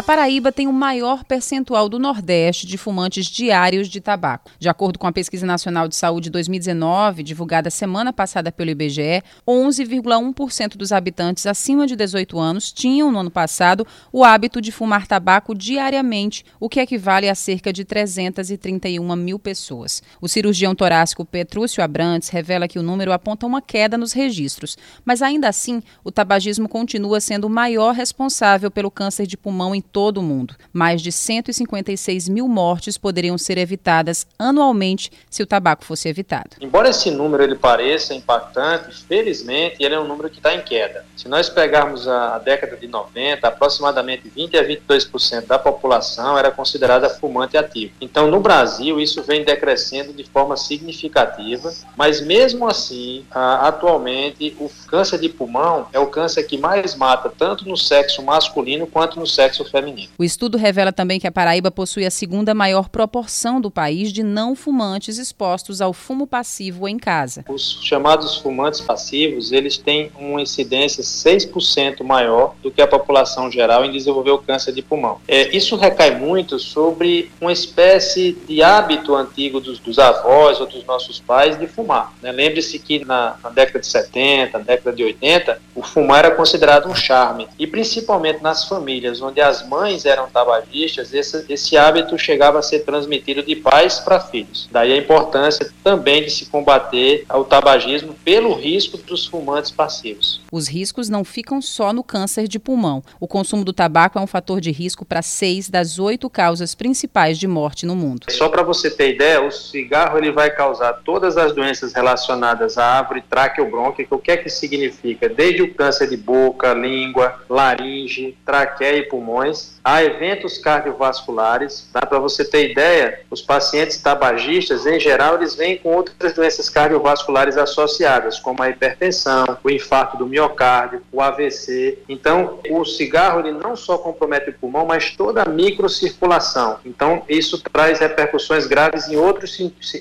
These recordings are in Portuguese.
A Paraíba tem o maior percentual do Nordeste de fumantes diários de tabaco. De acordo com a Pesquisa Nacional de Saúde 2019, divulgada semana passada pelo IBGE, 11,1% dos habitantes acima de 18 anos tinham, no ano passado, o hábito de fumar tabaco diariamente, o que equivale a cerca de 331 mil pessoas. O cirurgião torácico Petrúcio Abrantes revela que o número aponta uma queda nos registros, mas ainda assim, o tabagismo continua sendo o maior responsável pelo câncer de pulmão em todo o mundo. Mais de 156 mil mortes poderiam ser evitadas anualmente se o tabaco fosse evitado. Embora esse número ele pareça impactante, felizmente ele é um número que está em queda. Se nós pegarmos a, a década de 90, aproximadamente 20 a 22% da população era considerada fumante ativo. Então, no Brasil, isso vem decrescendo de forma significativa, mas mesmo assim, atualmente, o câncer de pulmão é o câncer que mais mata tanto no sexo masculino quanto no sexo feminino. O estudo revela também que a Paraíba possui a segunda maior proporção do país de não fumantes expostos ao fumo passivo em casa. Os chamados fumantes passivos, eles têm uma incidência 6% maior do que a população geral em desenvolver o câncer de pulmão. É, isso recai muito sobre uma espécie de hábito antigo dos, dos avós ou dos nossos pais de fumar. Né? Lembre-se que na, na década de 70, década de 80, o fumar era considerado um charme. E principalmente nas famílias onde as mães eram tabagistas, esse, esse hábito chegava a ser transmitido de pais para filhos. Daí a importância também de se combater o tabagismo pelo risco dos fumantes passivos. Os riscos não ficam só no câncer de pulmão. O consumo do tabaco é um fator de risco para seis das oito causas principais de morte no mundo. Só para você ter ideia, o cigarro ele vai causar todas as doenças relacionadas à árvore traqueobrônquica. O que é que significa? Desde o câncer de boca, língua, laringe, traqueia e pulmões há eventos cardiovasculares. Tá? Para você ter ideia, os pacientes tabagistas, em geral, eles vêm com outras doenças cardiovasculares associadas, como a hipertensão, o infarto do miocárdio, o AVC. Então, o cigarro ele não só compromete o pulmão, mas toda a microcirculação. Então, isso traz repercussões graves em outros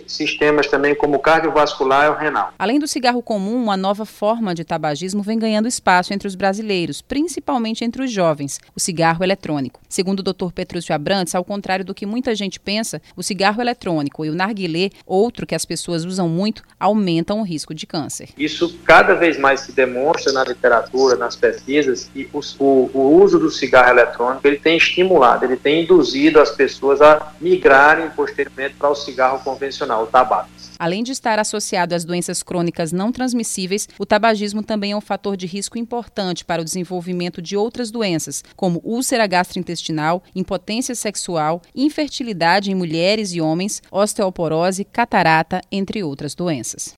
sistemas também, como o cardiovascular e o renal. Além do cigarro comum, uma nova forma de tabagismo vem ganhando espaço entre os brasileiros, principalmente entre os jovens. O cigarro eletrônico. Segundo o Dr. Petrúcio Abrantes, ao contrário do que muita gente pensa, o cigarro eletrônico e o narguilé, outro que as pessoas usam muito, aumentam o risco de câncer. Isso cada vez mais se demonstra na literatura, nas pesquisas, que o, o, uso do cigarro eletrônico ele tem estimulado, ele tem induzido as pessoas a migrarem posteriormente para o cigarro convencional, o tabaco. Além de estar associado às doenças crônicas não transmissíveis, o tabagismo também é um fator de risco importante para o desenvolvimento de outras doenças, como úlcera gastrointestinal, impotência sexual, infertilidade em mulheres e homens, osteoporose, catarata, entre outras doenças.